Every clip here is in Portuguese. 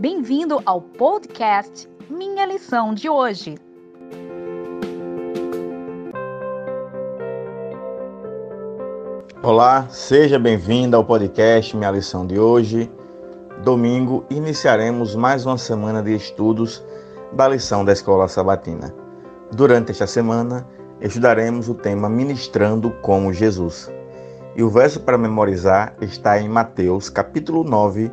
Bem-vindo ao podcast Minha Lição de Hoje. Olá, seja bem-vindo ao podcast Minha Lição de Hoje. Domingo iniciaremos mais uma semana de estudos da lição da Escola Sabatina. Durante esta semana, estudaremos o tema Ministrando como Jesus. E o verso para memorizar está em Mateus, capítulo 9,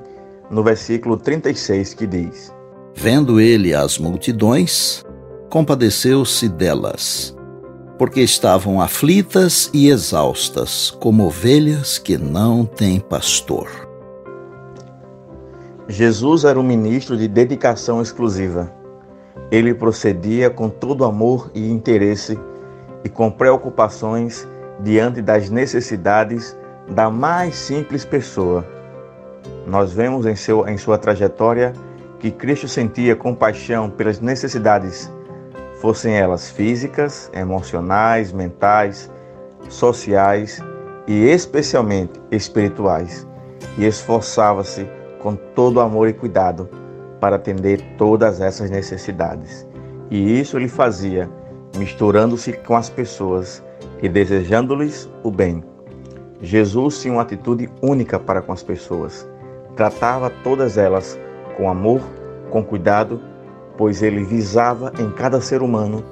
no versículo 36, que diz: Vendo ele as multidões, compadeceu-se delas, porque estavam aflitas e exaustas, como ovelhas que não têm pastor. Jesus era um ministro de dedicação exclusiva. Ele procedia com todo amor e interesse e com preocupações diante das necessidades da mais simples pessoa nós vemos em, seu, em sua trajetória que Cristo sentia compaixão pelas necessidades, fossem elas físicas, emocionais, mentais, sociais e especialmente espirituais, e esforçava-se com todo amor e cuidado para atender todas essas necessidades. E isso ele fazia misturando-se com as pessoas e desejando-lhes o bem. Jesus tinha uma atitude única para com as pessoas Tratava todas elas com amor, com cuidado, pois ele visava em cada ser humano,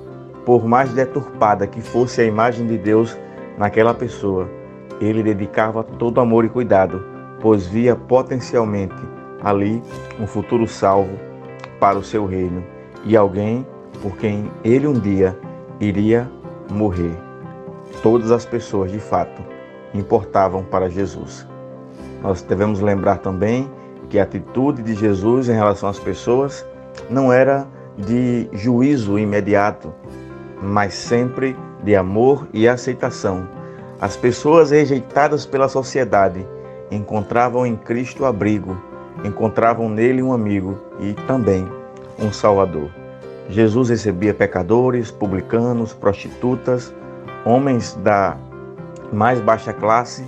por mais deturpada que fosse a imagem de Deus naquela pessoa, ele dedicava todo amor e cuidado, pois via potencialmente ali um futuro salvo para o seu reino e alguém por quem ele um dia iria morrer. Todas as pessoas, de fato, importavam para Jesus. Nós devemos lembrar também que a atitude de Jesus em relação às pessoas não era de juízo imediato, mas sempre de amor e aceitação. As pessoas rejeitadas pela sociedade encontravam em Cristo abrigo, encontravam nele um amigo e também um Salvador. Jesus recebia pecadores, publicanos, prostitutas, homens da mais baixa classe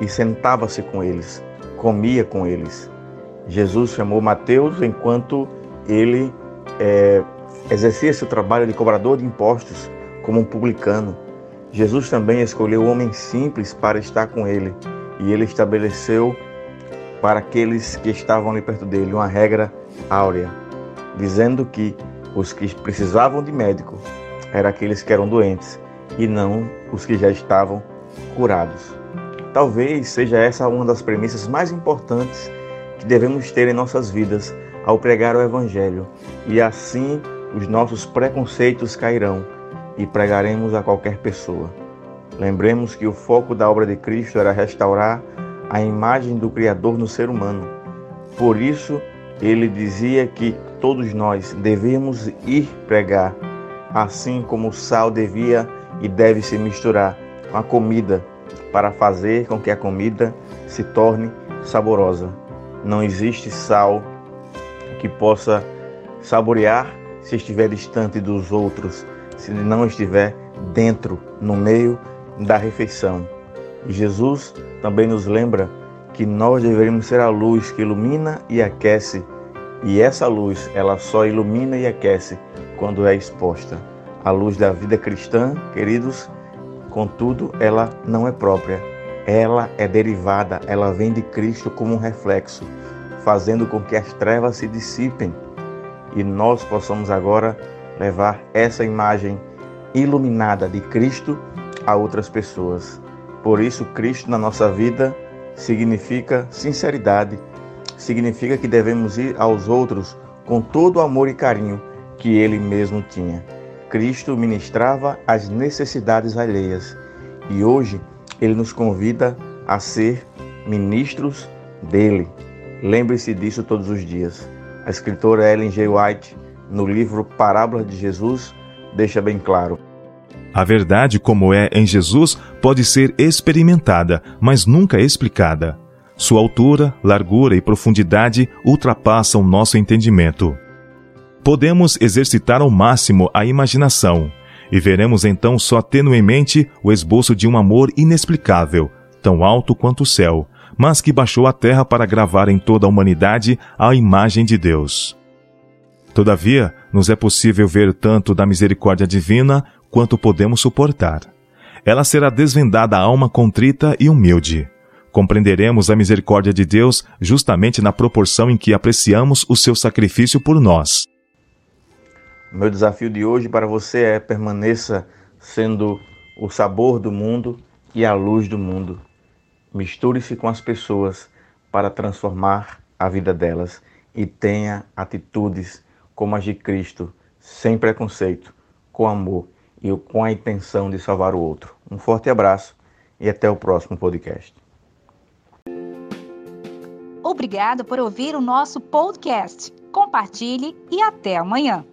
e sentava-se com eles, comia com eles. Jesus chamou Mateus enquanto ele é, exercia seu trabalho de cobrador de impostos como um publicano. Jesus também escolheu homens simples para estar com ele e ele estabeleceu para aqueles que estavam ali perto dele uma regra áurea, dizendo que os que precisavam de médico eram aqueles que eram doentes e não os que já estavam curados. Talvez seja essa uma das premissas mais importantes que devemos ter em nossas vidas ao pregar o Evangelho, e assim os nossos preconceitos cairão e pregaremos a qualquer pessoa. Lembremos que o foco da obra de Cristo era restaurar a imagem do Criador no ser humano. Por isso, ele dizia que todos nós devemos ir pregar, assim como o sal devia e deve se misturar com a comida para fazer com que a comida se torne saborosa. Não existe sal que possa saborear se estiver distante dos outros, se não estiver dentro, no meio da refeição. Jesus também nos lembra que nós deveríamos ser a luz que ilumina e aquece, e essa luz, ela só ilumina e aquece quando é exposta. A luz da vida cristã, queridos, Contudo, ela não é própria. Ela é derivada, ela vem de Cristo como um reflexo, fazendo com que as trevas se dissipem e nós possamos agora levar essa imagem iluminada de Cristo a outras pessoas. Por isso, Cristo na nossa vida significa sinceridade, significa que devemos ir aos outros com todo o amor e carinho que ele mesmo tinha. Cristo ministrava as necessidades alheias e hoje ele nos convida a ser ministros dele. Lembre-se disso todos os dias. A escritora Ellen G. White, no livro Parábola de Jesus, deixa bem claro. A verdade, como é em Jesus, pode ser experimentada, mas nunca explicada. Sua altura, largura e profundidade ultrapassam nosso entendimento podemos exercitar ao máximo a imaginação e veremos então só tenuemente o esboço de um amor inexplicável, tão alto quanto o céu, mas que baixou à terra para gravar em toda a humanidade a imagem de Deus. Todavia, nos é possível ver tanto da misericórdia divina quanto podemos suportar. Ela será desvendada à alma contrita e humilde. Compreenderemos a misericórdia de Deus justamente na proporção em que apreciamos o seu sacrifício por nós. Meu desafio de hoje para você é permaneça sendo o sabor do mundo e a luz do mundo. Misture-se com as pessoas para transformar a vida delas e tenha atitudes como as de Cristo, sem preconceito, com amor e com a intenção de salvar o outro. Um forte abraço e até o próximo podcast. Obrigado por ouvir o nosso podcast. Compartilhe e até amanhã.